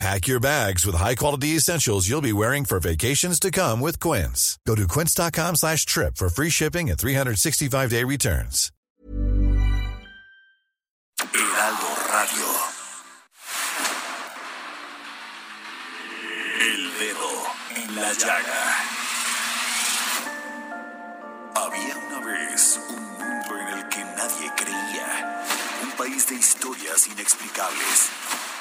Pack your bags with high-quality essentials you'll be wearing for vacations to come with Quince. Go to quince.com slash trip for free shipping and 365-day returns. Heraldo Radio. El dedo en la llaga. Había una vez un mundo en el que nadie creía. Un país de historias inexplicables.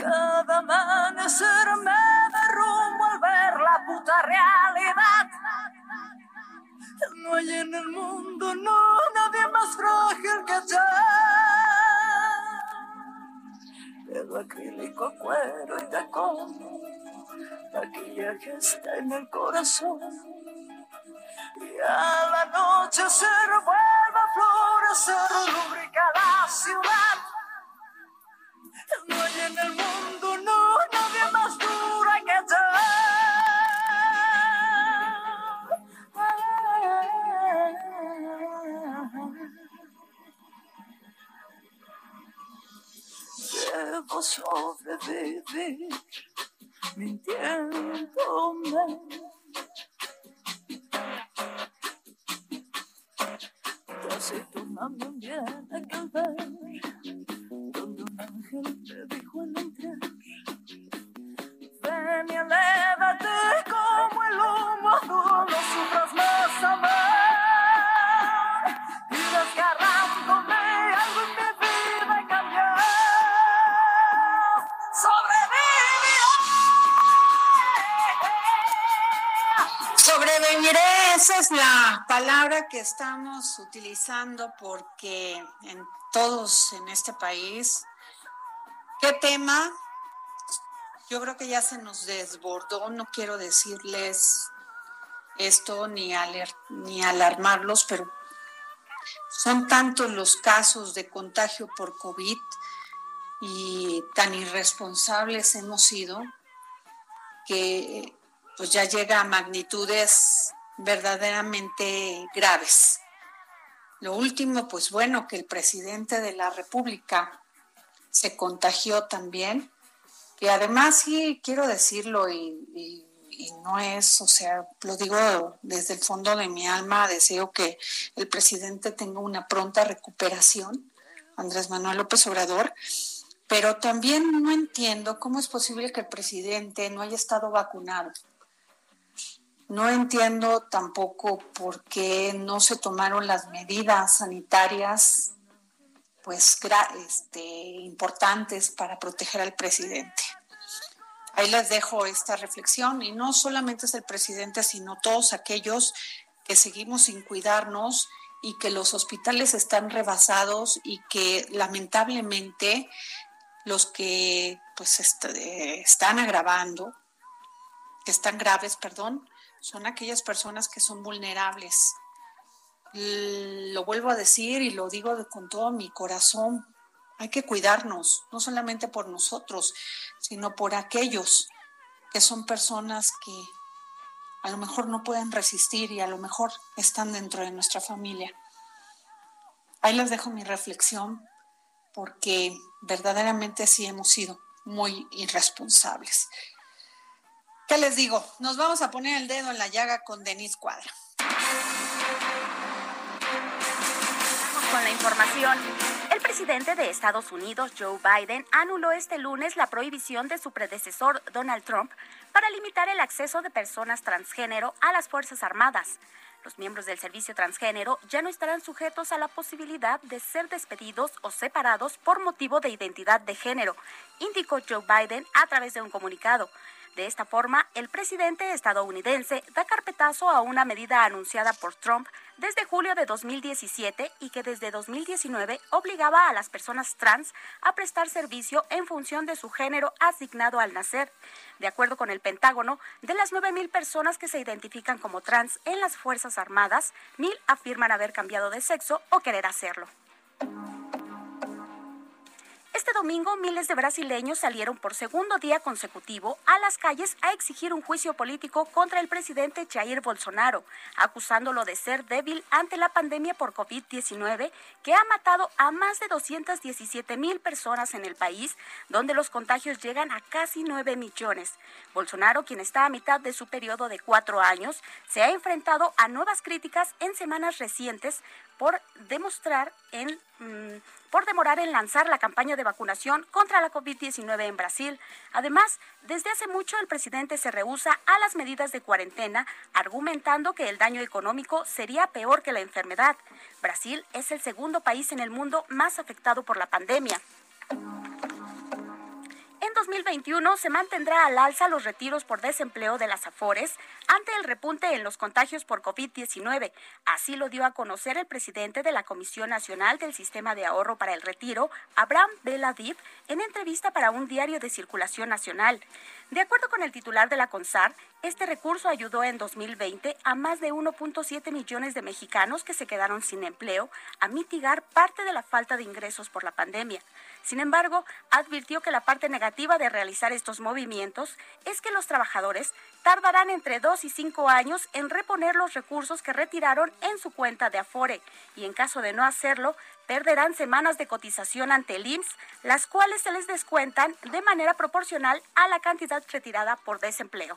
cada amanecer me derrumbo al ver la puta realidad. No hay en el mundo, no, nadie más frágil que yo. Dedo acrílico, cuero y tacón. Maquillaje está en el corazón. Y al anochecer vuelve a florecer, lubrica la ciudad. Yo. Debo sobrevivir mintiéndome. Casi tu mami viene aquel ver donde un ángel te dijo al entrar ven y elévate como el humo azul no sufras más amor Sobreviviré, esa es la palabra que estamos utilizando porque en todos en este país, ¿qué tema? Yo creo que ya se nos desbordó, no quiero decirles esto ni, aler- ni alarmarlos, pero son tantos los casos de contagio por COVID y tan irresponsables hemos sido que pues ya llega a magnitudes verdaderamente graves. Lo último, pues bueno, que el presidente de la República se contagió también, que además sí quiero decirlo y, y- y no es, o sea, lo digo desde el fondo de mi alma, deseo que el presidente tenga una pronta recuperación, Andrés Manuel López Obrador, pero también no entiendo cómo es posible que el presidente no haya estado vacunado. No entiendo tampoco por qué no se tomaron las medidas sanitarias pues este, importantes para proteger al presidente. Ahí les dejo esta reflexión y no solamente es el presidente, sino todos aquellos que seguimos sin cuidarnos y que los hospitales están rebasados y que lamentablemente los que pues est- eh, están agravando, que están graves, perdón, son aquellas personas que son vulnerables. Lo vuelvo a decir y lo digo con todo mi corazón. Hay que cuidarnos, no solamente por nosotros, sino por aquellos que son personas que a lo mejor no pueden resistir y a lo mejor están dentro de nuestra familia. Ahí les dejo mi reflexión porque verdaderamente sí hemos sido muy irresponsables. ¿Qué les digo? Nos vamos a poner el dedo en la llaga con Denise Cuadra. con la información. El presidente de Estados Unidos, Joe Biden, anuló este lunes la prohibición de su predecesor, Donald Trump, para limitar el acceso de personas transgénero a las Fuerzas Armadas. Los miembros del servicio transgénero ya no estarán sujetos a la posibilidad de ser despedidos o separados por motivo de identidad de género, indicó Joe Biden a través de un comunicado. De esta forma, el presidente estadounidense da carpetazo a una medida anunciada por Trump desde julio de 2017 y que desde 2019 obligaba a las personas trans a prestar servicio en función de su género asignado al nacer. De acuerdo con el Pentágono, de las 9.000 personas que se identifican como trans en las Fuerzas Armadas, 1.000 afirman haber cambiado de sexo o querer hacerlo. Este domingo miles de brasileños salieron por segundo día consecutivo a las calles a exigir un juicio político contra el presidente Jair Bolsonaro, acusándolo de ser débil ante la pandemia por COVID-19 que ha matado a más de 217 mil personas en el país, donde los contagios llegan a casi 9 millones. Bolsonaro, quien está a mitad de su periodo de cuatro años, se ha enfrentado a nuevas críticas en semanas recientes por demostrar en mm, por demorar en lanzar la campaña de vacunación contra la COVID-19 en Brasil. Además, desde hace mucho el presidente se rehúsa a las medidas de cuarentena, argumentando que el daño económico sería peor que la enfermedad. Brasil es el segundo país en el mundo más afectado por la pandemia. En 2021 se mantendrá al alza los retiros por desempleo de las AFORES ante el repunte en los contagios por COVID-19. Así lo dio a conocer el presidente de la Comisión Nacional del Sistema de Ahorro para el Retiro, Abraham Beladib, en entrevista para un diario de circulación nacional. De acuerdo con el titular de la CONSAR, este recurso ayudó en 2020 a más de 1.7 millones de mexicanos que se quedaron sin empleo a mitigar parte de la falta de ingresos por la pandemia. Sin embargo, advirtió que la parte negativa de realizar estos movimientos es que los trabajadores tardarán entre dos y cinco años en reponer los recursos que retiraron en su cuenta de Afore y en caso de no hacerlo, perderán semanas de cotización ante el IMSS, las cuales se les descuentan de manera proporcional a la cantidad retirada por desempleo.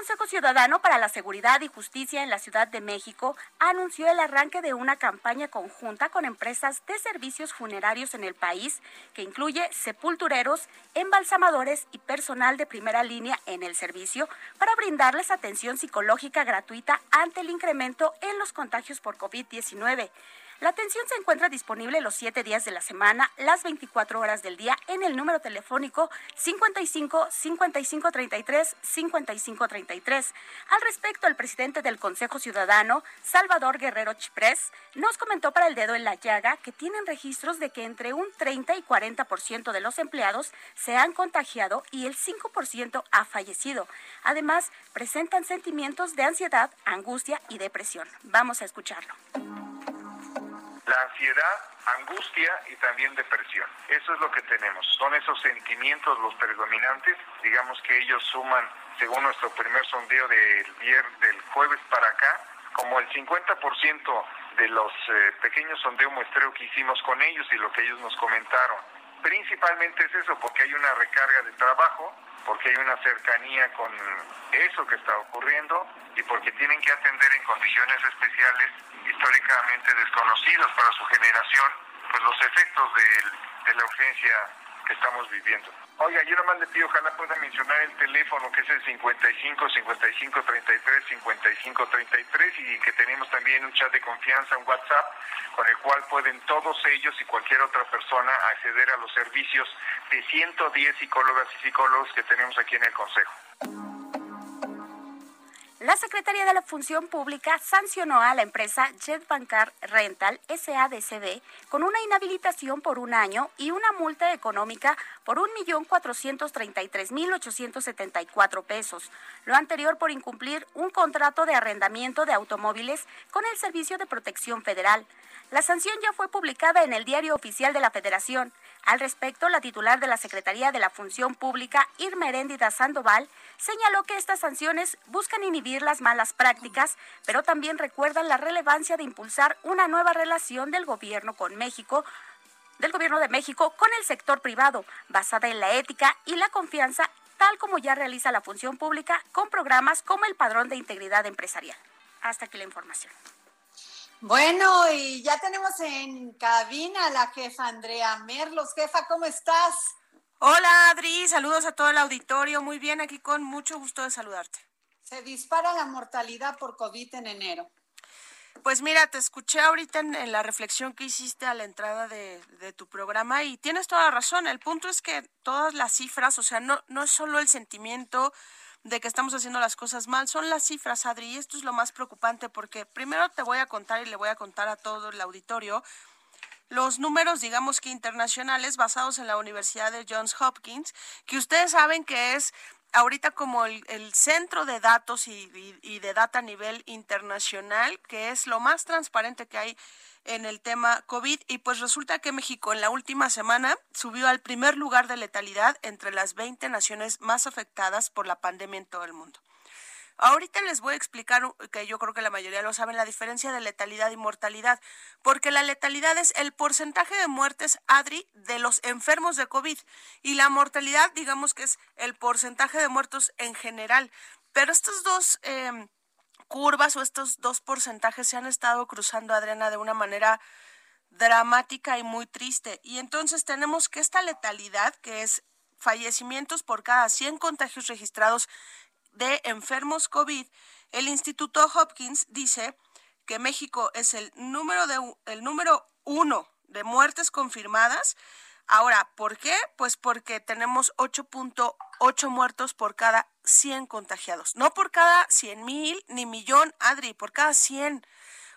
Consejo Ciudadano para la Seguridad y Justicia en la Ciudad de México anunció el arranque de una campaña conjunta con empresas de servicios funerarios en el país que incluye sepultureros, embalsamadores y personal de primera línea en el servicio para brindarles atención psicológica gratuita ante el incremento en los contagios por COVID-19. La atención se encuentra disponible los siete días de la semana, las 24 horas del día, en el número telefónico 55 55 33 55 33. Al respecto, el presidente del Consejo Ciudadano, Salvador Guerrero Chiprés, nos comentó para el dedo en la llaga que tienen registros de que entre un 30 y 40% de los empleados se han contagiado y el 5% ha fallecido. Además, presentan sentimientos de ansiedad, angustia y depresión. Vamos a escucharlo la ansiedad, angustia y también depresión. Eso es lo que tenemos. Son esos sentimientos los predominantes. Digamos que ellos suman, según nuestro primer sondeo del, del jueves para acá, como el 50% de los eh, pequeños sondeos muestreo que hicimos con ellos y lo que ellos nos comentaron. Principalmente es eso, porque hay una recarga de trabajo, porque hay una cercanía con eso que está ocurriendo y porque tienen que atender en condiciones especiales históricamente desconocidos para su generación, pues los efectos de, la urgencia que estamos viviendo. Oiga, yo nomás le pido, ojalá pueda mencionar el teléfono que es el 55 55 33 55 33 y que tenemos también un chat de confianza, un WhatsApp, con el cual pueden todos ellos y cualquier otra persona acceder a los servicios de 110 psicólogas y psicólogos que tenemos aquí en el Consejo. La Secretaría de la Función Pública sancionó a la empresa Jetbancar Rental SADCB con una inhabilitación por un año y una multa económica por 1.433.874 pesos. Lo anterior por incumplir un contrato de arrendamiento de automóviles con el Servicio de Protección Federal. La sanción ya fue publicada en el Diario Oficial de la Federación. Al respecto, la titular de la Secretaría de la Función Pública, Irma Heréndida Sandoval, señaló que estas sanciones buscan inhibir las malas prácticas, pero también recuerdan la relevancia de impulsar una nueva relación del gobierno con México del gobierno de México con el sector privado, basada en la ética y la confianza, tal como ya realiza la función pública con programas como el Padrón de Integridad Empresarial. Hasta aquí la información. Bueno, y ya tenemos en cabina a la jefa Andrea Merlos. Jefa, ¿cómo estás? Hola Adri, saludos a todo el auditorio. Muy bien, aquí con mucho gusto de saludarte. Se dispara la mortalidad por COVID en enero. Pues mira, te escuché ahorita en, la reflexión que hiciste a la entrada de, tu programa y tienes toda la razón. El punto es que todas las cifras, o sea, no, no es solo el sentimiento de que estamos haciendo las cosas mal, son las cifras, Adri, y esto es lo más preocupante porque primero te voy a contar y le voy a contar a todo el auditorio los números, digamos que internacionales, basados en la Universidad de Johns Hopkins, que ustedes saben que es ahorita como el, centro de datos y, de data a nivel internacional, que es lo más transparente que hay en el tema COVID. Y pues resulta que México en la última semana subió al primer lugar de letalidad entre las 20 naciones más afectadas por la pandemia en todo el mundo. Ahorita les voy a explicar, que yo creo que la mayoría lo saben, la diferencia de letalidad y mortalidad, porque la letalidad es el porcentaje de muertes, Adri, de los enfermos de COVID, y la mortalidad, digamos que es el porcentaje de muertos en general. Pero estos dos em, curvas o estos dos porcentajes se han estado cruzando, Adriana, de una manera dramática y muy triste. Y entonces tenemos que esta letalidad, que es fallecimientos por cada 100 contagios registrados de enfermos COVID, el Instituto Hopkins dice que México es el número, de, el número uno de muertes confirmadas. Ahora, ¿por qué? Pues porque tenemos 8.8 muertos por cada 100 contagiados. No por cada 100 mil ni millón, Adri, por cada 100.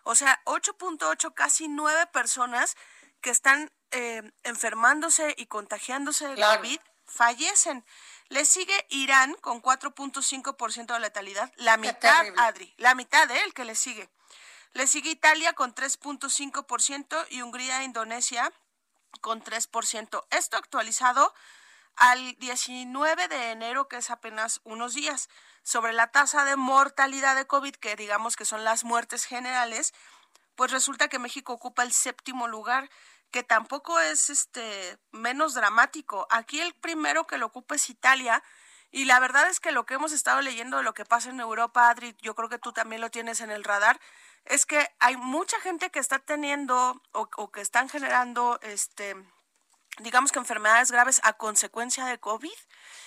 O sea, 8.8, casi 9 personas que están eh, enfermándose y contagiándose de COVID fallecen. Le sigue Irán con 4.5% de letalidad, la mitad, Adri, la mitad de él que le sigue. Le sigue Italia con 3.5% y Hungría e Indonesia con 3%. Esto actualizado al 19 de enero, que es apenas unos días, sobre la tasa de mortalidad de COVID, que digamos que son las muertes generales, pues resulta que México ocupa el séptimo lugar que tampoco es este menos dramático. Aquí el primero que lo ocupa es Italia. Y la verdad es que lo que hemos estado leyendo de lo que pasa en Europa, Adri, yo creo que tú también lo tienes en el radar, es que hay mucha gente que está teniendo o, o que están generando este digamos que enfermedades graves a consecuencia de COVID.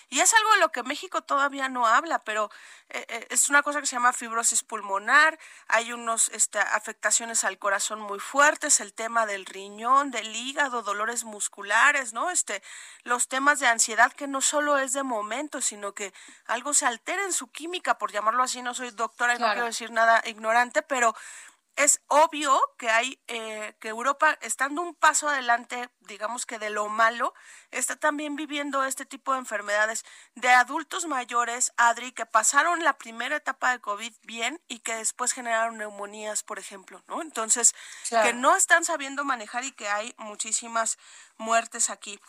Y es algo de lo que México todavía no habla, pero eh, eh, es una cosa que se llama fibrosis pulmonar, hay unas este, afectaciones al corazón muy fuertes, el tema del riñón, del hígado, dolores musculares, ¿no? Este, los temas de ansiedad que no solo es de momento, sino que algo se altera en su química, por llamarlo así, no soy doctora y no quiero decir nada ignorante, pero es obvio que hay eh, que Europa estando un paso adelante digamos que de lo malo está también viviendo este tipo de enfermedades de adultos mayores Adri que pasaron la primera etapa de covid bien y que después generaron neumonías por ejemplo no entonces que no están sabiendo manejar y que hay muchísimas muertes aquí.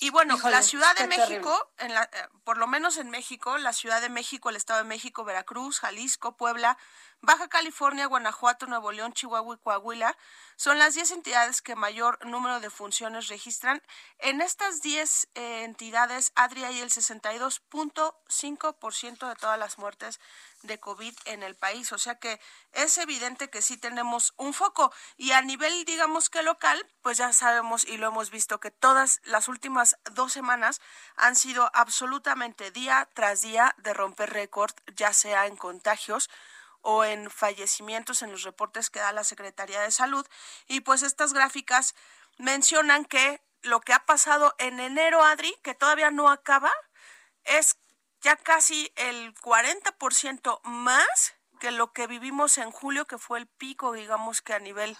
Y bueno, la Ciudad de México, en la, eh, por lo menos en México, la Ciudad de México, el Estado de México, Veracruz, Jalisco, Puebla, Baja California, Guanajuato, Nuevo León, Chihuahua y Coahuila son las 10 entidades que mayor número de funciones registran. En estas 10 eh, entidades, Adri, hay el 62.5% de todas las muertes de COVID en el país. O sea que es evidente que sí tenemos un foco. Y a nivel, digamos que local, pues ya sabemos y lo hemos visto que todas las últimas dos semanas han sido absolutamente día tras día de romper récord, ya sea en contagios o en fallecimientos en los reportes que da la Secretaría de Salud. Y pues estas gráficas mencionan que lo que ha pasado en enero, Adri, que todavía no acaba, es ya casi el 40% más que lo que vivimos en julio, que fue el pico, digamos que a nivel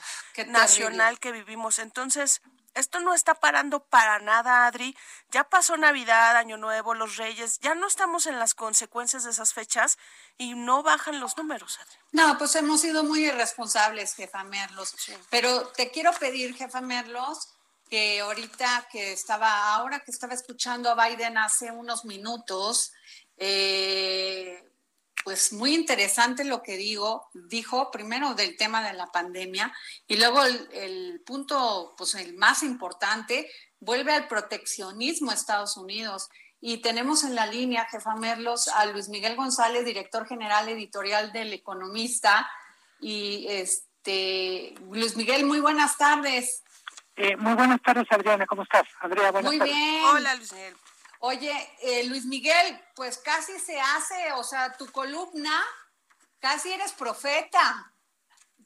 nacional que vivimos. Entonces, esto no está parando para nada, Adri. Ya pasó Navidad, Año Nuevo, los Reyes, ya no estamos en las consecuencias de esas fechas y no bajan los números, Adri. No, pues hemos sido muy irresponsables, jefa Merlos. Pero te quiero pedir, jefa Merlos, que ahorita que estaba, ahora que estaba escuchando a Biden hace unos minutos, eh, pues muy interesante lo que digo, dijo primero del tema de la pandemia y luego el, punto, pues el más importante, vuelve al proteccionismo Estados Unidos. Y tenemos en la línea, jefa Merlos, a Luis Miguel González, director general editorial del Economista. Y este, Luis Miguel, muy buenas tardes. Eh, muy buenas tardes, Adriana, ¿cómo estás? Andrea, buenas muy bien. Hola, Luis Miguel. Oye, eh, Luis Miguel, pues casi se hace, o sea, tu columna, casi eres profeta,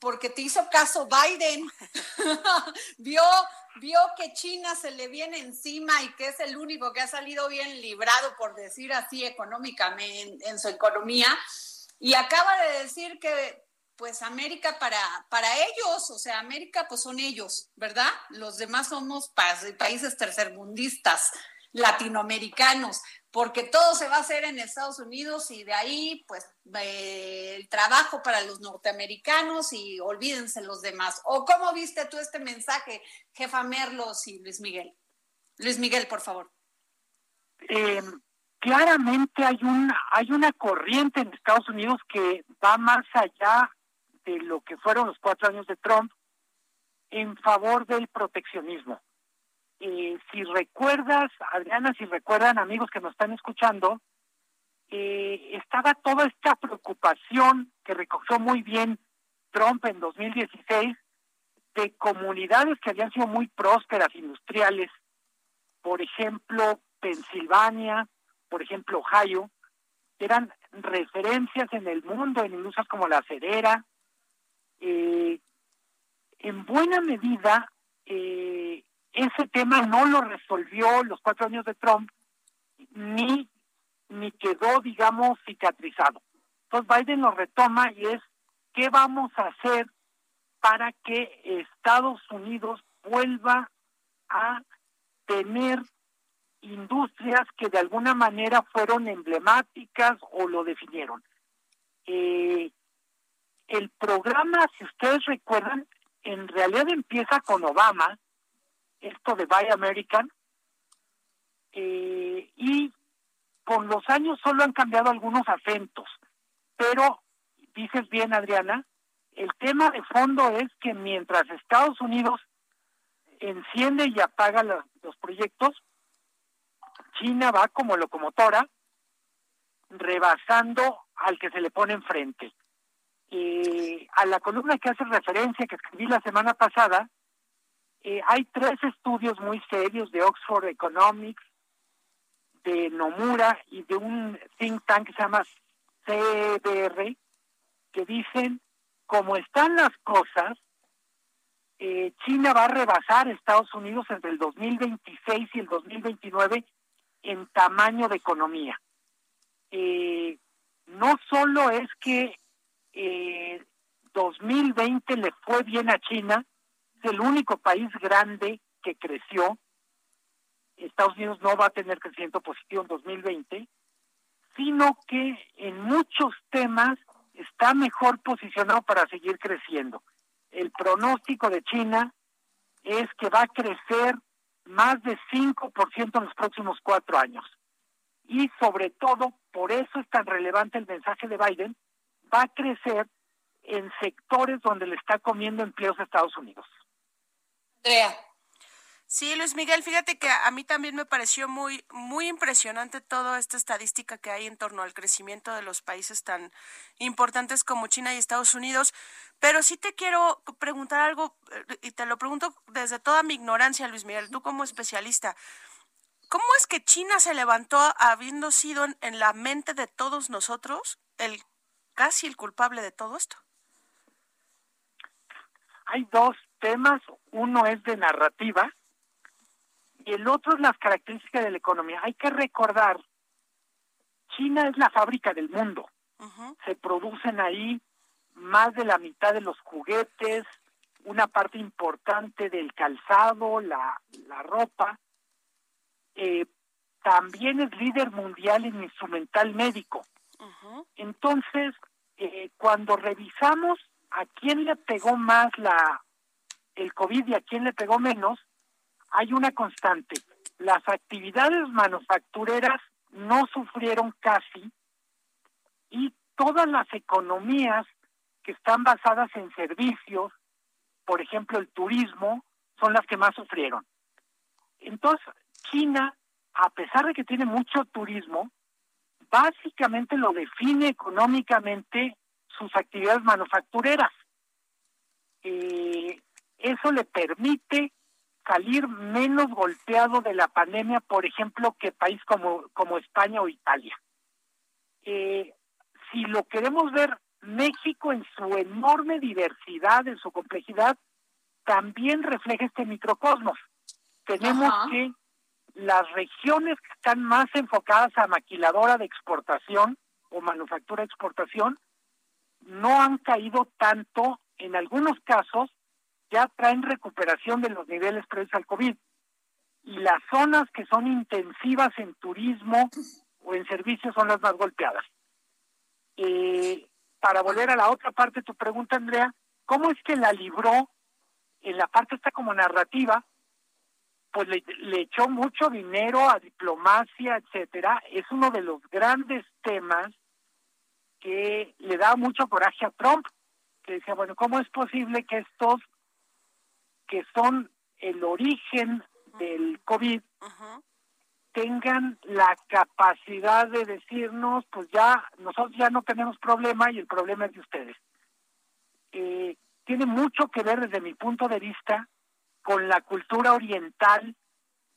porque te hizo caso Biden. vio, vio que China se le viene encima y que es el único que ha salido bien librado, por decir así, económicamente, en su economía. Y acaba de decir que pues América para, para ellos, o sea, América pues son ellos, ¿verdad? Los demás somos países tercermundistas, latinoamericanos, porque todo se va a hacer en Estados Unidos y de ahí pues eh, el trabajo para los norteamericanos y olvídense los demás. ¿O cómo viste tú este mensaje, jefa Merlos y Luis Miguel? Luis Miguel, por favor. Eh, claramente hay una, hay una corriente en Estados Unidos que va más allá de lo que fueron los cuatro años de Trump en favor del proteccionismo. Eh, si recuerdas, Adriana, si recuerdan amigos que nos están escuchando, eh, estaba toda esta preocupación que recogió muy bien Trump en 2016 de comunidades que habían sido muy prósperas, industriales, por ejemplo, Pensilvania, por ejemplo, Ohio, eran referencias en el mundo en industrias como la acedera, eh, en buena medida eh, ese tema no lo resolvió los cuatro años de Trump ni ni quedó digamos cicatrizado entonces Biden lo retoma y es qué vamos a hacer para que Estados Unidos vuelva a tener industrias que de alguna manera fueron emblemáticas o lo definieron. Eh, el programa, si ustedes recuerdan, en realidad empieza con Obama, esto de Buy American, eh, y con los años solo han cambiado algunos acentos, pero dices bien, Adriana, el tema de fondo es que mientras Estados Unidos enciende y apaga los proyectos, China va como locomotora rebasando al que se le pone enfrente. Eh, a la columna que hace referencia, que escribí la semana pasada, eh, hay tres estudios muy serios de Oxford Economics, de Nomura y de un think tank que se llama CBR, que dicen, como están las cosas, eh, China va a rebasar Estados Unidos entre el 2026 y el 2029 en tamaño de economía. Eh, no solo es que eh, 2020 le fue bien a China, es el único país grande que creció. Estados Unidos no va a tener crecimiento positivo en 2020, sino que en muchos temas está mejor posicionado para seguir creciendo. El pronóstico de China es que va a crecer más de 5% en los próximos cuatro años. Y sobre todo, por eso es tan relevante el mensaje de Biden, va a crecer en sectores donde le está comiendo empleos a Estados Unidos. Andrea. Sí, Luis Miguel, fíjate que a mí también me pareció muy muy impresionante toda esta estadística que hay en torno al crecimiento de los países tan importantes como China y Estados Unidos, pero sí te quiero preguntar algo y te lo pregunto desde toda mi ignorancia, Luis Miguel, tú como especialista. ¿Cómo es que China se levantó habiendo sido en la mente de todos nosotros el casi el culpable de todo esto? Hay dos temas, uno es de narrativa y el otro es las características de la economía. Hay que recordar, China es la fábrica del mundo. Se producen ahí más de la mitad de los juguetes, una parte importante del calzado, la, la ropa. Eh, también es líder mundial en instrumental médico. Entonces, eh, cuando revisamos a quién le pegó más la el COVID y a quién le pegó menos, hay una constante. Las actividades manufactureras no sufrieron casi y todas las economías que están basadas en servicios, por ejemplo el turismo, son las que más sufrieron. Entonces, China, a pesar de que tiene mucho turismo, básicamente lo define económicamente sus actividades manufactureras. Eh, eso le permite salir menos golpeado de la pandemia, por ejemplo, que país como, como España o Italia. Eh, si lo queremos ver, México en su enorme diversidad, en su complejidad, también refleja este microcosmos. Tenemos que las regiones que están más enfocadas a maquiladora de exportación o manufactura de exportación no han caído tanto, en algunos casos ya traen recuperación de los niveles previos al COVID. Y las zonas que son intensivas en turismo o en servicios son las más golpeadas. Eh, para volver a la otra parte de tu pregunta, Andrea, ¿cómo es que la libró en la parte esta como narrativa? Pues le, le echó mucho dinero a diplomacia, etcétera. Es uno de los grandes temas que le da mucho coraje a Trump, que decía, bueno, ¿cómo es posible que estos que son el origen del COVID tengan la capacidad de decirnos, pues ya nosotros ya no tenemos problema y el problema es de ustedes. Eh, tiene mucho que ver desde mi punto de vista con la cultura oriental,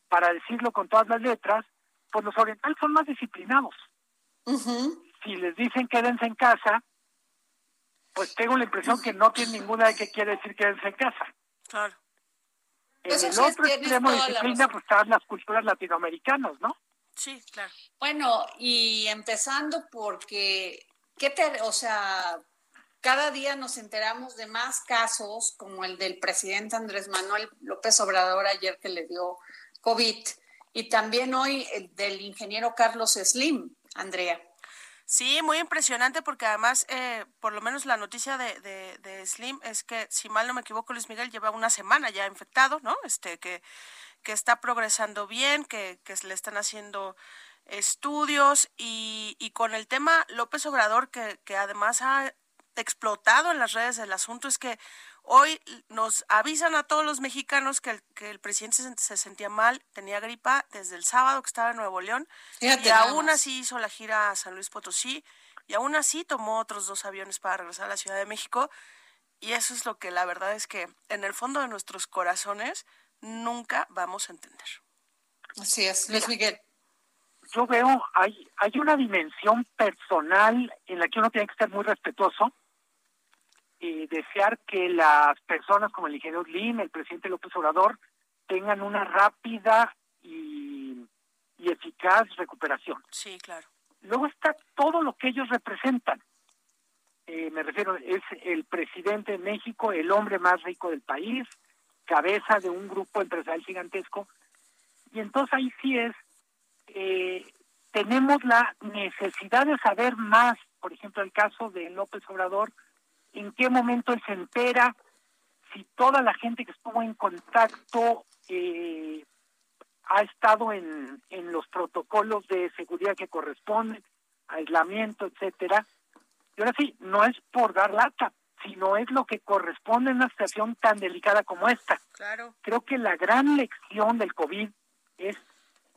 para decirlo con todas las letras, pues los orientales son más disciplinados. Si les dicen quédense en casa, pues tengo la impresión que no tiene ninguna de que quiere decir quédense en casa. Claro. En el otro extremo de disciplina, pues están las culturas latinoamericanas, ¿no? Sí, claro. Bueno, y empezando porque, ¿qué te, o sea, cada día nos enteramos de más casos, como el del presidente Andrés Manuel López Obrador ayer que le dio COVID, y también hoy el del ingeniero Carlos Slim, Andrea. Sí, muy impresionante porque además, eh, por lo menos la noticia de, de, Slim es que, si mal no me equivoco, Luis Miguel lleva una semana ya infectado, ¿no? Este, que, que está progresando bien, que, que le están haciendo estudios y, y con el tema López Obrador, que, que además ha explotado en las redes el asunto, es que Hoy nos avisan a todos los mexicanos que el, que el presidente se, sentía mal, tenía gripa desde el sábado que estaba en Nuevo León y aún así hizo la gira a San Luis Potosí y aún así tomó otros dos aviones para regresar a la Ciudad de México y eso es lo que la verdad es que en el fondo de nuestros corazones nunca vamos a entender. Así es, Luis Miguel. Yo veo, hay, hay una dimensión personal en la que uno tiene que estar muy respetuoso eh, desear que las personas como el ingeniero Lim, el presidente López Obrador, tengan una rápida y, eficaz recuperación. Sí, claro. Luego está todo lo que ellos representan. Eh, me refiero, es el presidente de México, el hombre más rico del país, cabeza de un grupo empresarial gigantesco. Y entonces ahí sí es, eh, tenemos la necesidad de saber más, por ejemplo, el caso de López Obrador, en qué momento él se entera, si toda la gente que estuvo en contacto eh, ha estado en, en los protocolos de seguridad que corresponden, aislamiento, etcétera. Y ahora sí, no es por dar lata, sino es lo que corresponde en una situación tan delicada como esta. Claro. Creo que la gran lección del COVID es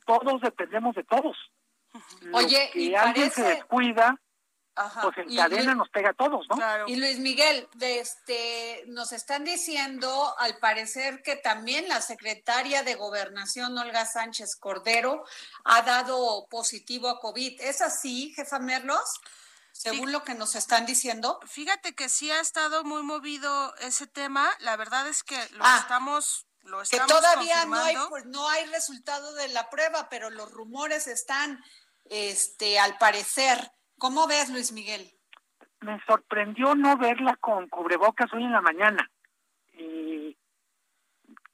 todos dependemos de todos. Oye, y alguien se descuida, pues en cadena nos pega a todos, ¿no? Y Luis Miguel, este, nos están diciendo, al parecer, que también la secretaria de Gobernación, Olga Sánchez Cordero, ha dado positivo a COVID. ¿Es así, jefa Merlos? Según lo que nos están diciendo. Fíjate que sí ha estado muy movido ese tema. La verdad es que lo ah, estamos lo estamos que todavía no hay pues, no hay resultado de la prueba, pero los rumores están este al parecer ¿Cómo ves, Luis Miguel? Me sorprendió no verla con cubrebocas hoy en la mañana.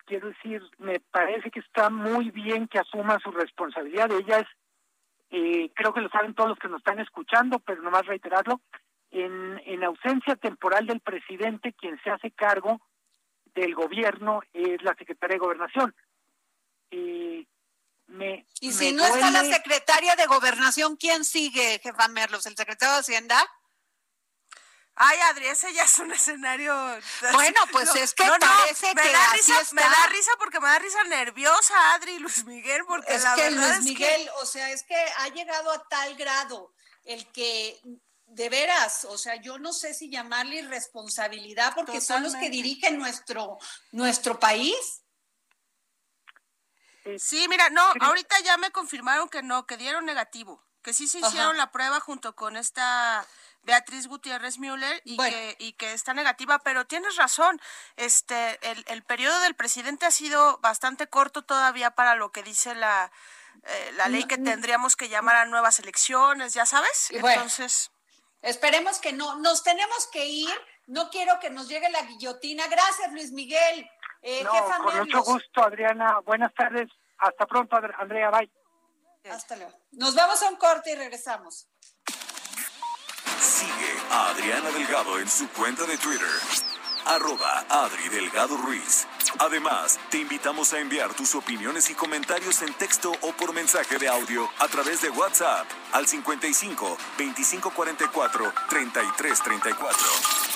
quiero decir, me parece que está muy bien que asuma su responsabilidad. Ella es, eh, creo que lo saben todos los que nos están escuchando, pero nomás reiterarlo, en, en ausencia temporal del presidente, quien se hace cargo del gobierno es la secretaria de Gobernación. Eh, y si no está la secretaria de Gobernación, ¿quién sigue, jefa Merlos? ¿El secretario de Hacienda? Ay, Adri, ese ya es un escenario. Bueno, pues es que parece me que da risa, Me da risa porque me da risa nerviosa, Adri Luis Miguel, porque es la que verdad Luis Miguel, o sea, es que ha llegado a tal grado el que de veras, o sea, yo no sé si llamarle irresponsabilidad porque son los que dirigen nuestro nuestro país Sí, mira, no, ahorita ya me confirmaron que no, que dieron negativo, que sí se hicieron la prueba junto con esta Beatriz Gutiérrez Müller y, que, y que está negativa, pero tienes razón, este, el, el periodo del presidente ha sido bastante corto todavía para lo que dice la, eh, la ley que tendríamos que llamar a nuevas elecciones, ya sabes. Entonces. Esperemos que no. Nos tenemos que ir. No quiero que nos llegue la guillotina. Gracias, Luis Miguel. Eh, con mucho gusto, Adriana. Buenas tardes. Hasta pronto, Andrea. Bye. Hasta luego. Nos vamos a un corte y regresamos. Sigue a Adriana Delgado en su cuenta de Twitter arroba Adri Delgado Ruiz. Además, te invitamos a enviar tus opiniones y comentarios en texto o por mensaje de audio a través de WhatsApp al 55 2544 3334.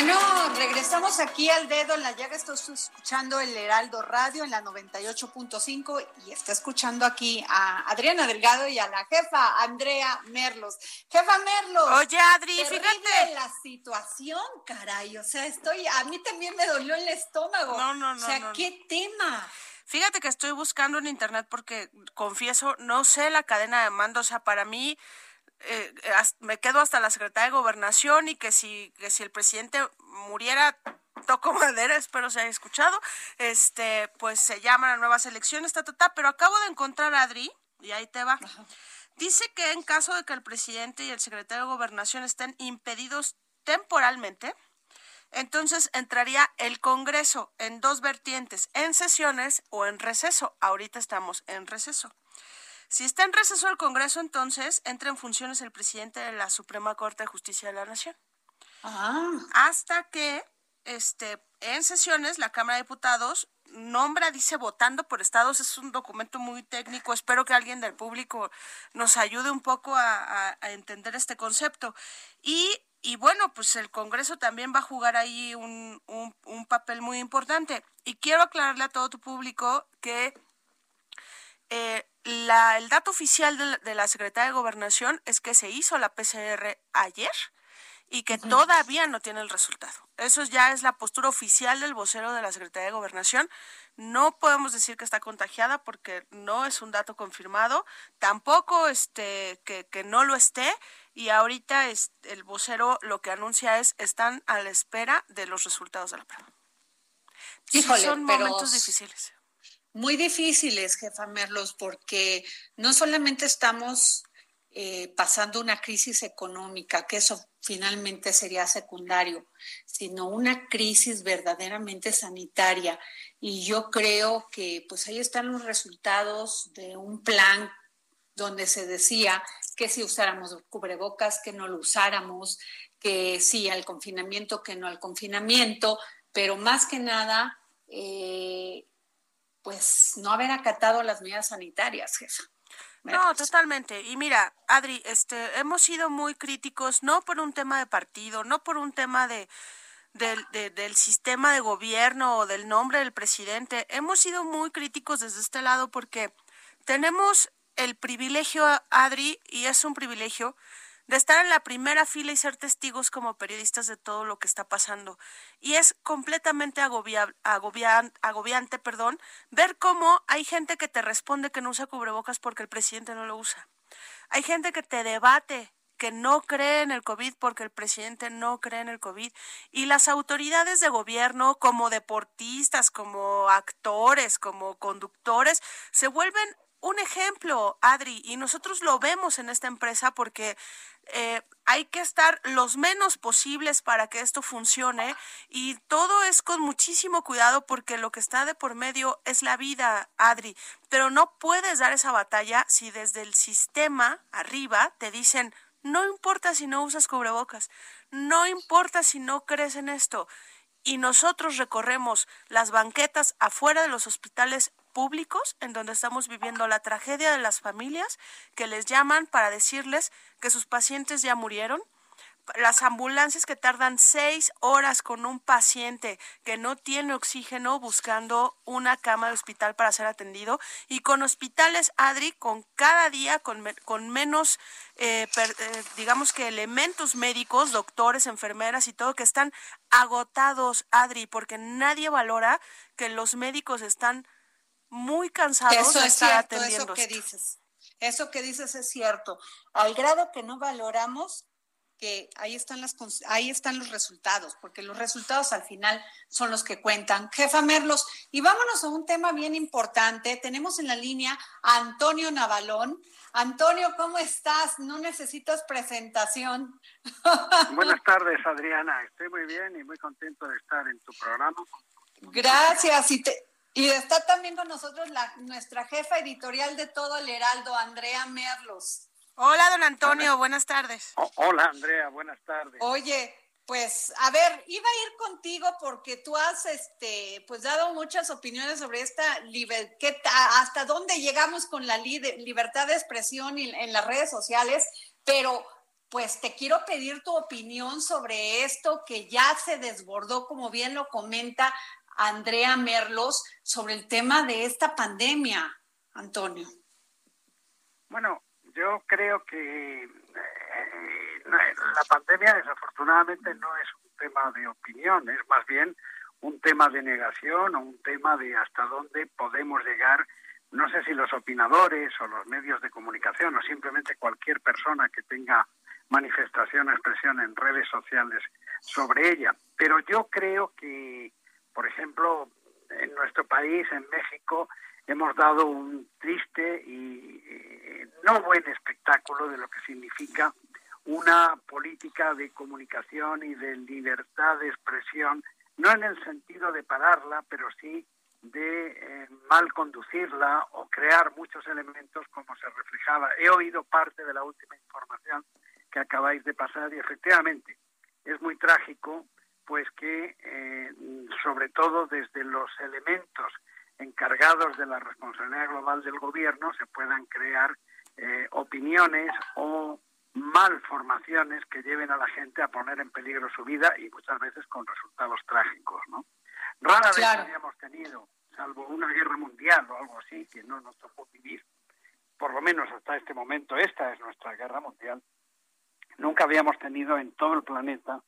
Bueno, regresamos aquí al dedo en la llaga. Estoy escuchando el Heraldo Radio en la 98.5 y está escuchando aquí a Adriana Delgado y a la jefa Andrea Merlos. Jefa Merlos. Oye, Adri, fíjate. la situación, caray. O sea, estoy, a mí también me dolió el estómago. No, no, no. O sea, ¿qué tema? Fíjate que estoy buscando en internet porque confieso, no sé la cadena de mando. O sea, para mí eh, me quedo hasta la secretaria de gobernación y que si, que si el presidente muriera, toco madera, espero se haya escuchado, este, pues se llaman a nuevas elecciones, ta, ta, pero acabo de encontrar a Adri, y ahí te va. Dice que en caso de que el presidente y el secretario de gobernación estén impedidos temporalmente, entonces entraría el Congreso en dos vertientes, en sesiones o en receso. Ahorita estamos en receso. Si está en receso el Congreso, entonces entra en funciones el presidente de la Suprema Corte de Justicia de la Nación. Ah. Hasta que este, en sesiones la Cámara de Diputados nombra, dice votando por estados, es un documento muy técnico, espero que alguien del público nos ayude un poco a, entender este concepto. Y, y, bueno, pues el Congreso también va a jugar ahí un, un, un papel muy importante. Y quiero aclararle a todo tu público que eh, la, el dato oficial de la, Secretaría de Gobernación es que se hizo la PCR ayer y que todavía no tiene el resultado. Eso ya es la postura oficial del vocero de la Secretaría de Gobernación. No podemos decir que está contagiada porque no es un dato confirmado, tampoco este que, que no lo esté y ahorita es, el vocero lo que anuncia es están a la espera de los resultados de la prueba. son momentos difíciles muy difíciles, jefa Merlos, porque no solamente estamos eh, pasando una crisis económica, que eso finalmente sería secundario, sino una crisis verdaderamente sanitaria. Y yo creo que pues ahí están los resultados de un plan donde se decía que si usáramos cubrebocas, que no lo usáramos, que sí al confinamiento, que no al confinamiento, pero más que nada eh, pues no haber acatado las medidas sanitarias, jefa. No, totalmente. Y mira, Adri, este, hemos sido muy críticos, no por un tema de partido, no por un tema de, del sistema de gobierno o del nombre del presidente. Hemos sido muy críticos desde este lado porque tenemos el privilegio, Adri, y es un privilegio, de estar en la primera fila y ser testigos como periodistas de todo lo que está pasando. Y es completamente agobiante perdón, ver cómo hay gente que te responde que no usa cubrebocas porque el presidente no lo usa. Hay gente que te debate que no cree en el COVID porque el presidente no cree en el COVID. Y las autoridades de gobierno, como deportistas, como actores, como conductores, se vuelven un ejemplo, Adri, y nosotros lo vemos en esta empresa porque eh, hay que estar los menos posibles para que esto funcione y todo es con muchísimo cuidado porque lo que está de por medio es la vida, Adri, pero no puedes dar esa batalla si desde el sistema arriba te dicen, no importa si no usas cubrebocas, no importa si no crees en esto. Y nosotros recorremos las banquetas afuera de los hospitales públicos en donde estamos viviendo la tragedia de las familias que les llaman para decirles que sus pacientes ya murieron, las ambulancias que tardan seis horas con un paciente que no tiene oxígeno buscando una cama de hospital para ser atendido y con hospitales, Adri, con cada día con, con menos, eh, eh, digamos que elementos médicos, doctores, enfermeras y todo, que están agotados, Adri, porque nadie valora que los médicos están muy cansados eso es cierto, Eso que dices, eso que dices es cierto. Al grado que no valoramos que ahí están las ahí están los resultados, porque los resultados al final son los que cuentan. Jefa Merlos, y vámonos a un tema bien importante. Tenemos en la línea a Antonio Navalón. Antonio, ¿cómo estás? No necesitas presentación. Buenas tardes, Adriana. Estoy muy bien y muy contento de estar en tu programa. Gracias. Y te, y está también con nosotros la, nuestra jefa editorial de todo el Heraldo, Andrea Merlos. Hola, don Antonio, buenas tardes. hola, Andrea, buenas tardes. Oye, pues a ver, iba a ir contigo porque tú has este pues dado muchas opiniones sobre esta libertad, hasta dónde llegamos con la libertad de expresión en las redes sociales, pero pues te quiero pedir tu opinión sobre esto que ya se desbordó, como bien lo comenta Andrea Merlos sobre el tema de esta pandemia, Antonio. Bueno, yo creo que eh, la pandemia desafortunadamente no es un tema de opinión, es más bien un tema de negación o un tema de hasta dónde podemos llegar, no sé si los opinadores o los medios de comunicación o simplemente cualquier persona que tenga manifestación o expresión en redes sociales sobre ella. Pero yo creo que por ejemplo, en nuestro país, en México, hemos dado un triste y no buen espectáculo de lo que significa una política de comunicación y de libertad de expresión, no en el sentido de pararla, pero sí de eh, mal conducirla o crear muchos elementos como se reflejaba. He oído parte de la última información que acabáis de pasar y efectivamente es muy trágico pues que eh, sobre todo desde los elementos encargados de la responsabilidad global del gobierno se puedan crear eh, opiniones o malformaciones que lleven a la gente a poner en peligro su vida y muchas veces con resultados trágicos, ¿no? Rara vez habíamos tenido, salvo una guerra mundial o algo así, que no nos tocó vivir, por lo menos hasta este momento, esta es nuestra guerra mundial, nunca habíamos tenido en todo el planeta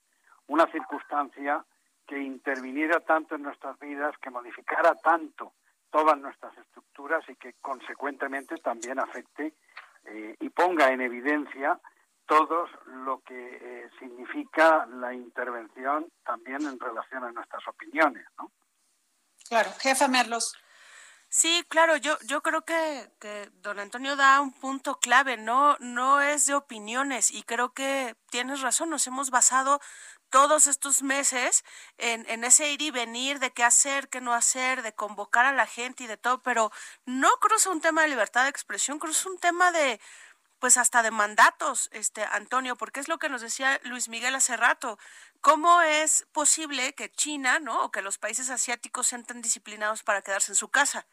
una circunstancia que interviniera tanto en nuestras vidas, que modificara tanto todas nuestras estructuras y que consecuentemente también afecte eh, y ponga en evidencia todo lo que eh, significa la intervención también en relación a nuestras opiniones, ¿no? Claro, jefa Merlos. Sí, claro, yo, yo creo que, que, don Antonio da un punto clave, no, no es de opiniones y creo que tienes razón, nos hemos basado todos estos meses en, en, ese ir y venir de qué hacer, qué no hacer, de convocar a la gente y de todo, pero no cruza un tema de libertad de expresión, cruza un tema de, pues hasta de mandatos, este Antonio, porque es lo que nos decía Luis Miguel hace rato. ¿Cómo es posible que China, ¿no? o que los países asiáticos sean tan disciplinados para quedarse en su casa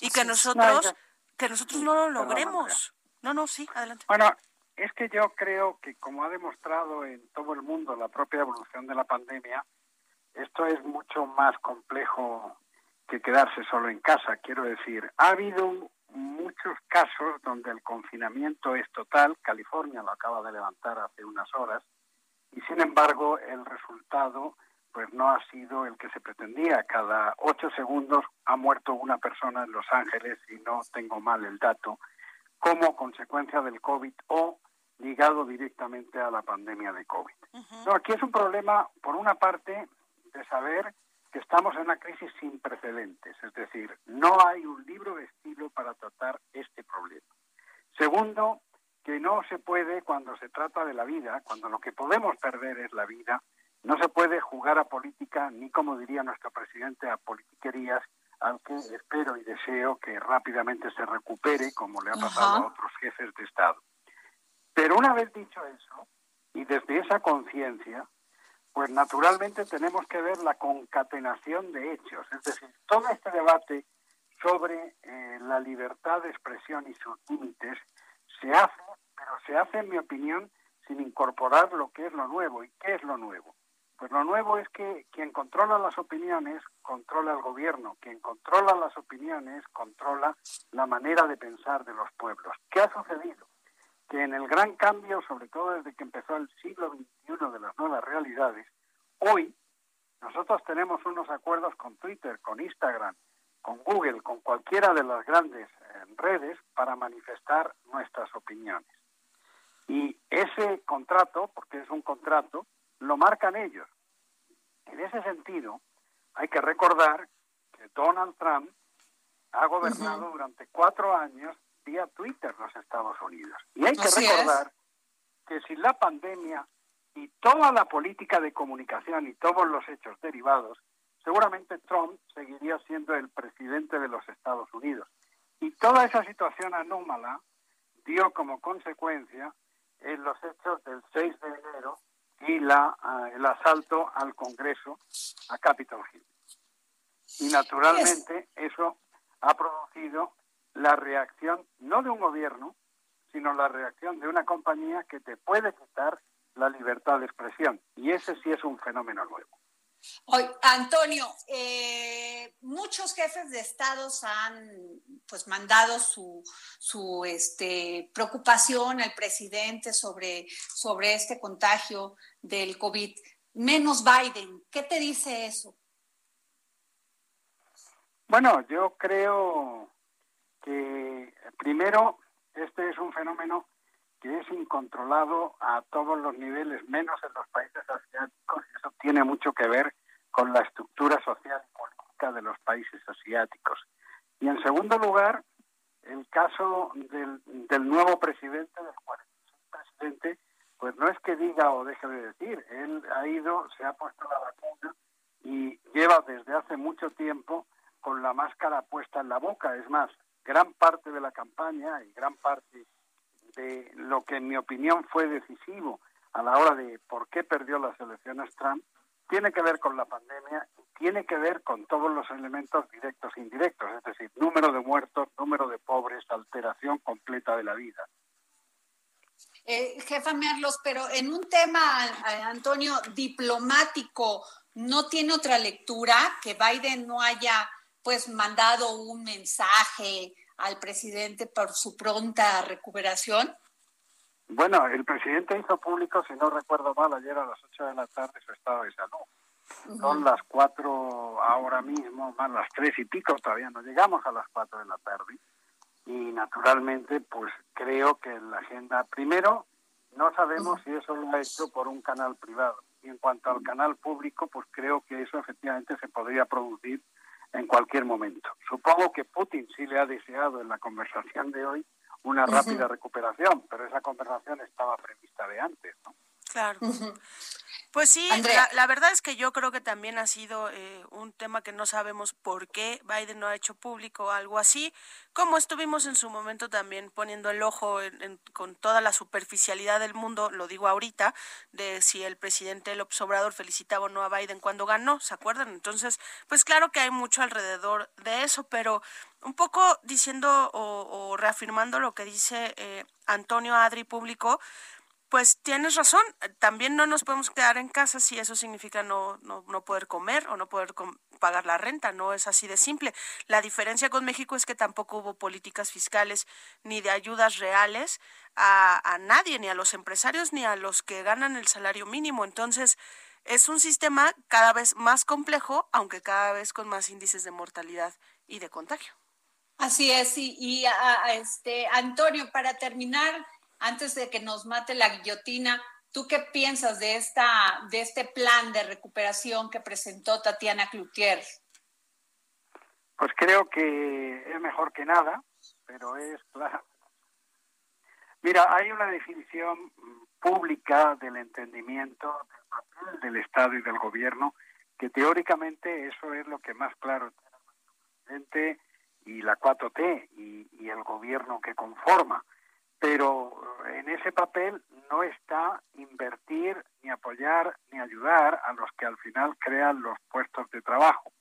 y que nosotros que nosotros no lo logremos? No, no, sí, adelante. Bueno, es que yo creo que, como ha demostrado en todo el mundo la propia evolución de la pandemia, esto es mucho más complejo que quedarse solo en casa. Quiero decir, ha habido muchos casos donde el confinamiento es total. California lo acaba de levantar hace unas horas. Y sin embargo, el resultado pues no ha sido el que se pretendía. Cada ocho segundos ha muerto una persona en Los Ángeles, y no tengo mal el dato, como consecuencia del COVID o ligado directamente a la pandemia de COVID. aquí es un problema, por una parte, de saber que estamos en una crisis sin precedentes, es decir, no hay un libro de estilo para tratar este problema. Segundo, que no se puede, cuando se trata de la vida, cuando lo que podemos perder es la vida, no se puede jugar a política, ni como diría nuestro presidente, a politiquerías, aunque espero y deseo que rápidamente se recupere, como le ha pasado a otros jefes de Estado. Pero una vez dicho eso, y desde esa conciencia, pues naturalmente tenemos que ver la concatenación de hechos, es decir, todo este debate sobre eh, la libertad de expresión y sus límites se hace, pero se hace, en mi opinión, sin incorporar lo que es lo nuevo. ¿Y qué es lo nuevo? Pues lo nuevo es que quien controla las opiniones controla el gobierno, quien controla las opiniones controla la manera de pensar de los pueblos. ¿Qué ha sucedido? Que en el gran cambio, sobre todo desde que empezó el siglo XXI de las nuevas realidades, hoy nosotros tenemos unos acuerdos con Twitter, con Instagram, con Google, con cualquiera de las grandes eh, redes para manifestar nuestras opiniones. Y ese contrato, porque es un contrato, lo marcan ellos. En ese sentido, hay que recordar que Donald Trump ha gobernado durante cuatro años vía Twitter los Estados Unidos. Y hay que recordar que si la pandemia y toda la política de comunicación y todos los hechos derivados, seguramente Trump seguiría siendo el presidente de los Estados Unidos. Y toda esa situación anómala dio como consecuencia en los hechos del 6 de enero y la, ah, el asalto al Congreso, a Capitol Hill. Y naturalmente eso ha producido la reacción no de un gobierno, sino la reacción de una compañía que te puede quitar la libertad de expresión. Y ese sí es un fenómeno nuevo. Hoy, Antonio, eh, muchos jefes de estados han pues mandado su, su este, preocupación al presidente sobre, sobre este contagio del COVID, menos Biden. ¿Qué te dice eso? Bueno, yo creo que primero este es un fenómeno que es incontrolado a todos los niveles, menos en los países asiáticos, y eso tiene mucho que ver con la estructura social y política de los países asiáticos. Y en segundo lugar, el caso del, del nuevo presidente, del 46 presidente, pues no es que diga o deje de decir, él ha ido, se ha puesto la vacuna y lleva desde hace mucho tiempo con la máscara puesta en la boca. Es más, gran parte de la campaña y gran parte de lo que en mi opinión fue decisivo a la hora de por qué perdió las elecciones Trump, tiene que ver con la pandemia y tiene que ver con todos los elementos directos e indirectos, es decir, número de muertos, número de pobres, alteración completa de la vida. Eh, jefa Merlos, pero en un tema, eh, Antonio, diplomático, ¿no tiene otra lectura que Biden no haya pues mandado un mensaje al presidente por su pronta recuperación? Bueno, el presidente hizo público, si no recuerdo mal, ayer a las 8 de la tarde su estado de salud. Son las 4 ahora mismo, más las 3 y pico, todavía no llegamos a las 4 de la tarde. Y naturalmente, pues creo que la agenda, primero, no sabemos si eso lo ha hecho por un canal privado. Y en cuanto al canal público, pues creo que eso efectivamente se podría producir en cualquier momento. Supongo que Putin sí le ha deseado en la conversación de hoy una rápida recuperación, pero esa conversación estaba prevista de antes, ¿no? Claro. Pues sí, la, verdad es que yo creo que también ha sido eh, un tema que no sabemos por qué Biden no ha hecho público algo así, como estuvimos en su momento también poniendo el ojo con toda la superficialidad del mundo, lo digo ahorita, de si el presidente López Obrador felicitaba o no a Biden cuando ganó, ¿se acuerdan? Entonces, pues claro que hay mucho alrededor de eso, pero un poco diciendo o, reafirmando lo que dice eh, Antonio Adri Público, pues tienes razón, también no nos podemos quedar en casa si eso significa no, no, no poder comer o no poder pagar la renta, no es así de simple. La diferencia con México es que tampoco hubo políticas fiscales ni de ayudas reales a, a nadie, ni a los empresarios, ni a los que ganan el salario mínimo. Entonces, es un sistema cada vez más complejo, aunque cada vez con más índices de mortalidad y de contagio. Así es, y, y a, este Antonio, para terminar, antes de que nos mate la guillotina, ¿Tú qué piensas de, esta, de este plan de recuperación que presentó Tatiana Cloutier? Pues creo que es mejor que nada, pero es claro. Mira, hay una definición pública del entendimiento del papel del Estado y del Gobierno, que teóricamente eso es lo que más claro tiene el presidente y la 4T y, y el Gobierno que conforma. Pero en ese papel no está invertir, ni apoyar, ni ayudar a los que al final crean los puestos de trabajo.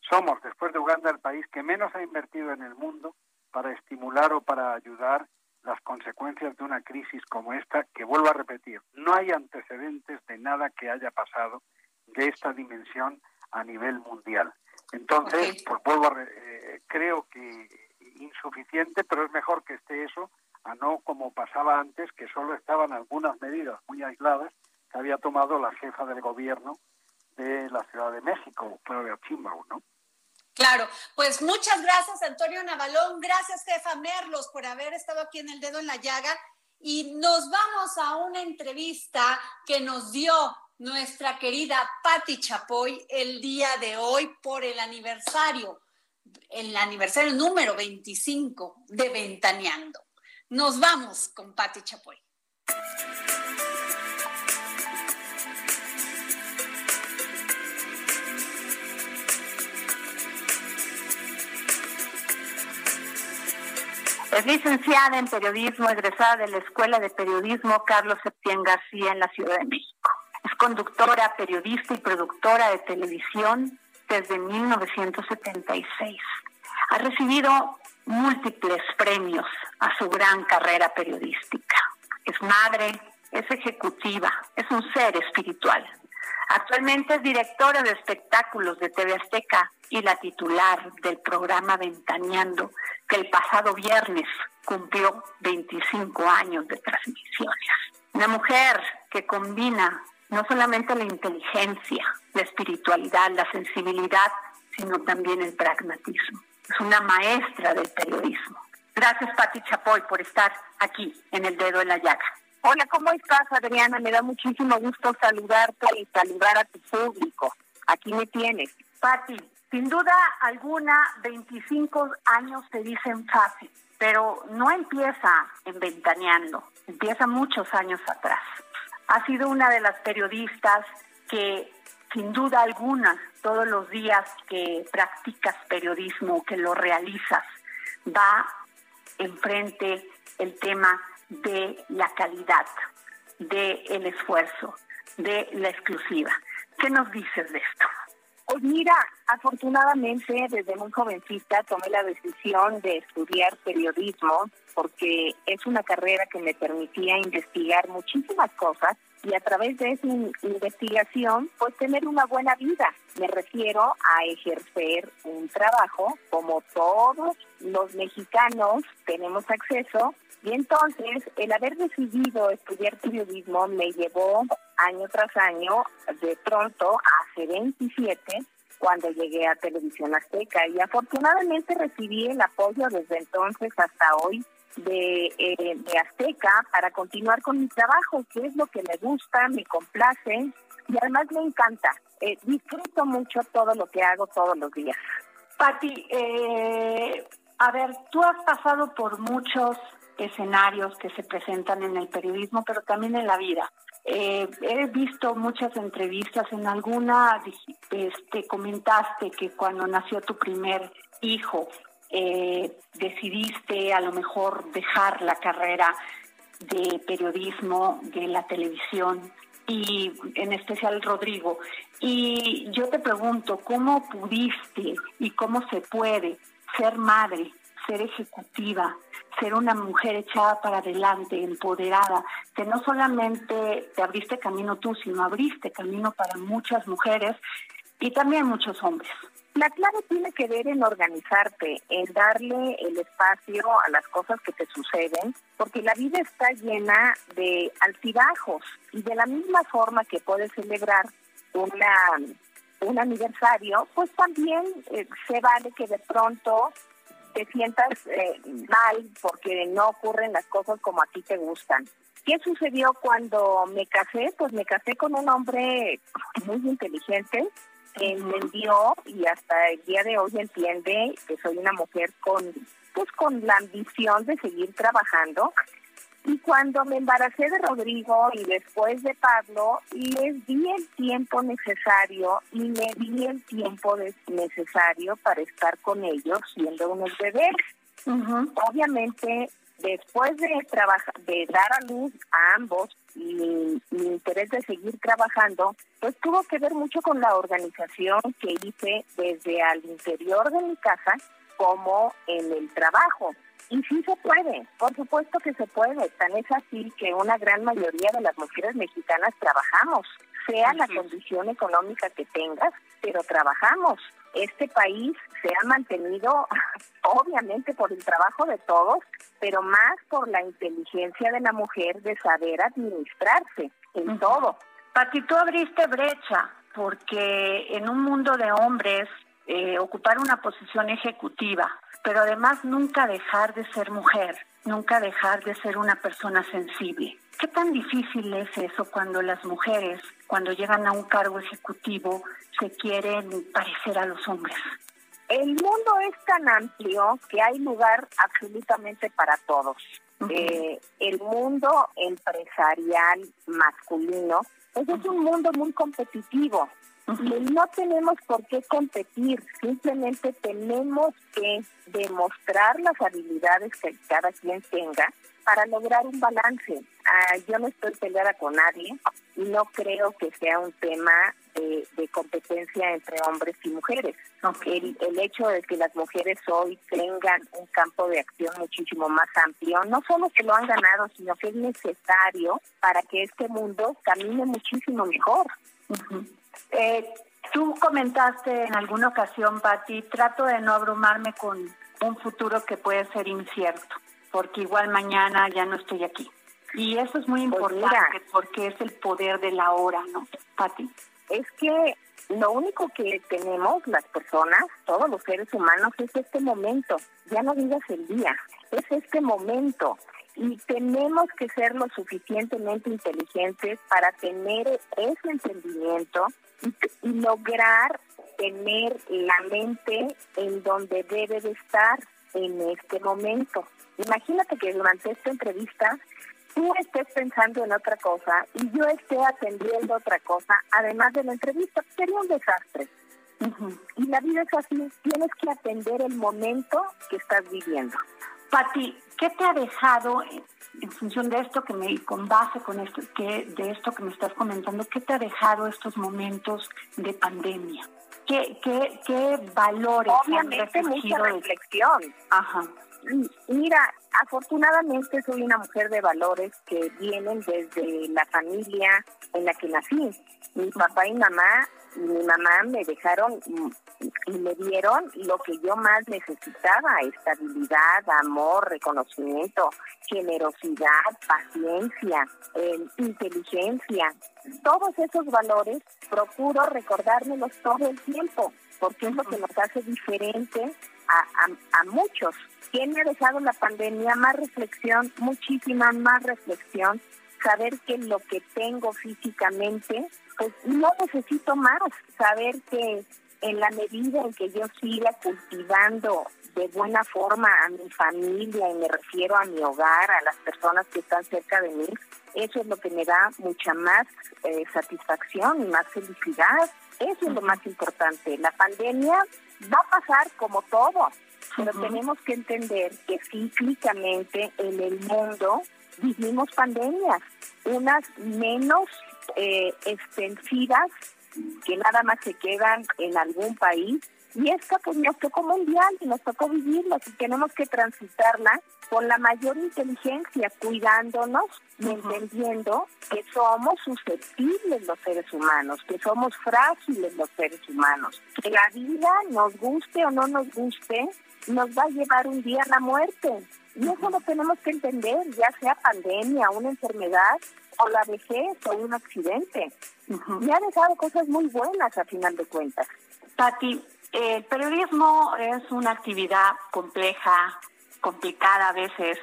Somos, después de Uganda, el país que menos ha invertido en el mundo para estimular o para ayudar las consecuencias de una crisis como esta, que vuelvo a repetir, no hay antecedentes de nada que haya pasado de esta dimensión a nivel mundial. Entonces, pues vuelvo a, eh, creo que insuficiente, pero es mejor que esté eso a no como pasaba antes, que solo estaban algunas medidas muy aisladas que había tomado la jefa del gobierno de la Ciudad de México, Claudia Chimbau, ¿no? Claro, pues muchas gracias Antonio Navalón, gracias jefa Merlos por haber estado aquí en el dedo en la llaga y nos vamos a una entrevista que nos dio nuestra querida Patti Chapoy el día de hoy por el aniversario, el aniversario número 25 de Ventaneando. Nos vamos con Patti Chapoy. Es licenciada en periodismo, egresada de la Escuela de Periodismo Carlos Septién García en la Ciudad de México. Es conductora, periodista y productora de televisión desde 1976. Ha recibido múltiples premios a su gran carrera periodística. Es madre, es ejecutiva, es un ser espiritual. Actualmente es directora de espectáculos de TV Azteca y la titular del programa Ventaneando, que el pasado viernes cumplió 25 años de transmisiones. Una mujer que combina no solamente la inteligencia, la espiritualidad, la sensibilidad, sino también el pragmatismo es una maestra del periodismo. Gracias, Pati Chapoy, por estar aquí en el dedo en la llaga. Hola, ¿cómo estás, Adriana? Me da muchísimo gusto saludarte y saludar a tu público. Aquí me tienes. Pati, sin duda alguna, 25 años te dicen fácil, pero no empieza en Ventaneando, empieza muchos años atrás. Ha sido una de las periodistas que sin duda alguna, todos los días que practicas periodismo, que lo realizas, va enfrente el tema de la calidad, de el esfuerzo, de la exclusiva. ¿Qué nos dices de esto? Pues mira, afortunadamente desde muy jovencita tomé la decisión de estudiar periodismo porque es una carrera que me permitía investigar muchísimas cosas y a través de esa investigación, pues tener una buena vida. Me refiero a ejercer un trabajo como todos los mexicanos tenemos acceso y entonces el haber decidido estudiar periodismo me llevó año tras año, de pronto, hace 27, cuando llegué a Televisión Azteca y afortunadamente recibí el apoyo desde entonces hasta hoy de, eh, de Azteca para continuar con mi trabajo, que es lo que me gusta, me complace y además me encanta. Eh, disfruto mucho todo lo que hago todos los días. Pati, eh, a ver, tú has pasado por muchos escenarios que se presentan en el periodismo, pero también en la vida. he visto muchas entrevistas, en alguna este, comentaste que cuando nació tu primer hijo, eh, decidiste a lo mejor dejar la carrera de periodismo, de la televisión y en especial Rodrigo. Y yo te pregunto, ¿cómo pudiste y cómo se puede ser madre, ser ejecutiva, ser una mujer echada para adelante, empoderada, que no solamente te abriste camino tú, sino abriste camino para muchas mujeres y también muchos hombres? La clave tiene que ver en organizarte, en darle el espacio a las cosas que te suceden, porque la vida está llena de altibajos y de la misma forma que puedes celebrar una un aniversario, pues también eh, se vale que de pronto te sientas eh, mal porque no ocurren las cosas como a ti te gustan. ¿Qué sucedió cuando me casé? Pues me casé con un hombre muy inteligente, entendió y hasta el día de hoy entiende que soy una mujer con pues con la ambición de seguir trabajando. Y cuando me embaracé de Rodrigo y después de Pablo, les di el tiempo necesario y me di el tiempo necesario para estar con ellos siendo unos bebés. Obviamente después de trabajar, de dar a luz a ambos y mi, interés de seguir trabajando, pues tuvo que ver mucho con la organización que hice desde al interior de mi casa como en el trabajo. Y sí se puede, por supuesto que se puede. Tan es así que una gran mayoría de las mujeres mexicanas trabajamos, sea la condición económica que tengas, pero trabajamos. Este país se ha mantenido, obviamente, por el trabajo de todos, pero más por la inteligencia de la mujer de saber administrarse en todo. Pati, tú abriste brecha porque en un mundo de hombres eh, ocupar una posición ejecutiva, pero además nunca dejar de ser mujer, nunca dejar de ser una persona sensible. ¿Qué tan difícil es eso cuando las mujeres, cuando llegan a un cargo ejecutivo, se quieren parecer a los hombres? El mundo es tan amplio que hay lugar absolutamente para todos. Eh, el mundo empresarial masculino pues es un mundo muy competitivo no tenemos por qué competir, simplemente tenemos que demostrar las habilidades que cada quien tenga para lograr un balance. Ah, yo no estoy peleada con nadie y no creo que sea un tema de, competencia entre hombres y mujeres. El, el hecho de que las mujeres hoy tengan un campo de acción muchísimo más amplio, no solo que lo han ganado, sino que es necesario para que este mundo camine muchísimo mejor. Eh, tú comentaste en alguna ocasión, Patti, trato de no abrumarme con un futuro que puede ser incierto, porque igual mañana ya no estoy aquí. Y eso es muy pues importante porque es el poder de la hora, ¿no, Patti? Es que lo único que tenemos las personas, todos los seres humanos, es este momento. Ya no digas el día, es este momento y tenemos que ser lo suficientemente inteligentes para tener ese entendimiento y, lograr tener la mente en donde debe de estar en este momento. Imagínate que durante esta entrevista tú estés pensando en otra cosa y yo esté atendiendo otra cosa, además de la entrevista, sería un desastre. Y la vida es así, tienes que atender el momento que estás viviendo. Pati, ¿qué te ha dejado en función de esto que me, con base con esto, que, de esto que me estás comentando, qué te ha dejado estos momentos de pandemia? ¿Qué, qué, qué valores Obviamente mucha reflexión. Ajá. Mira, afortunadamente soy una mujer de valores que vienen desde la familia en la que nací. Mi papá y mamá mi mamá me dejaron y me dieron lo que yo más necesitaba, estabilidad, amor, reconocimiento, generosidad, paciencia, eh, inteligencia. Todos esos valores procuro recordármelos todo el tiempo, porque es lo que nos hace diferente a, a muchos. ¿Quién me ha dejado la pandemia? Más reflexión, muchísima más reflexión, saber que lo que tengo físicamente pues no necesito más, saber que en la medida en que yo siga cultivando de buena forma a mi familia y me refiero a mi hogar, a las personas que están cerca de mí, eso es lo que me da mucha más eh, satisfacción y más felicidad. Eso es lo más importante. La pandemia va a pasar como todo, pero tenemos que entender que cíclicamente en el mundo vivimos pandemias, unas menos eh, extensivas que nada más se quedan en algún país y esta pues nos tocó mundial y nos tocó vivirla y tenemos que transitarla con la mayor inteligencia, cuidándonos y entendiendo que somos susceptibles los seres humanos, que somos frágiles los seres humanos, que la vida, nos guste o no nos guste, nos va a llevar un día a la muerte. Y eso lo tenemos que entender, ya sea pandemia, una enfermedad o la vejez o un accidente. Me ha dejado cosas muy buenas a final de cuentas. Pati, el periodismo es una actividad compleja, complicada a veces.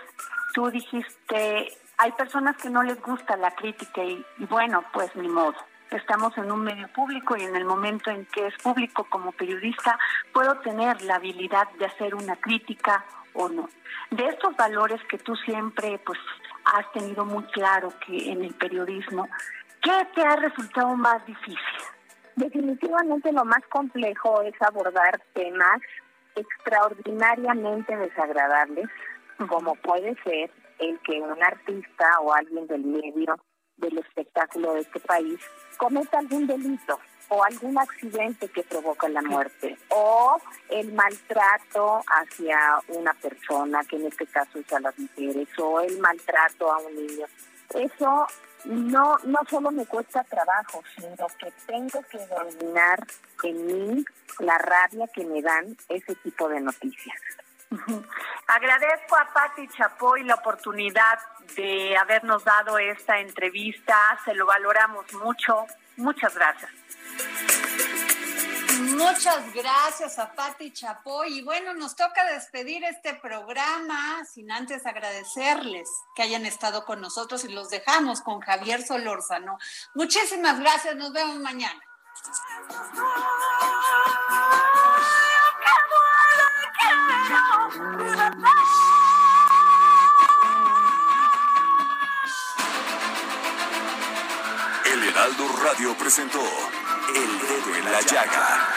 Tú dijiste Hay personas que no les gusta la crítica y, y bueno, pues ni modo. Estamos en un medio público y en el momento en que es público como periodista puedo tener la habilidad de hacer una crítica o no. De estos valores que tú siempre pues has tenido muy claro que en el periodismo, ¿qué te ha resultado más difícil? Definitivamente lo más complejo es abordar temas extraordinariamente desagradables, como puede ser el que un artista o alguien del medio del espectáculo de este país cometa algún delito o algún accidente que provoca la muerte o el maltrato hacia una persona, que en este caso es a las mujeres, o el maltrato a un niño. Eso no, no solo me cuesta trabajo, sino que tengo que dominar en mí la rabia que me dan ese tipo de noticias. Agradezco a Patti Chapoy la oportunidad de habernos dado esta entrevista, se lo valoramos mucho. Muchas gracias. Muchas gracias a Patti Chapoy. Y bueno, nos toca despedir este programa sin antes agradecerles que hayan estado con nosotros y los dejamos con Javier Solórzano. Muchísimas gracias, nos vemos mañana. El Heraldo Radio presentó El Dedo en la Llaga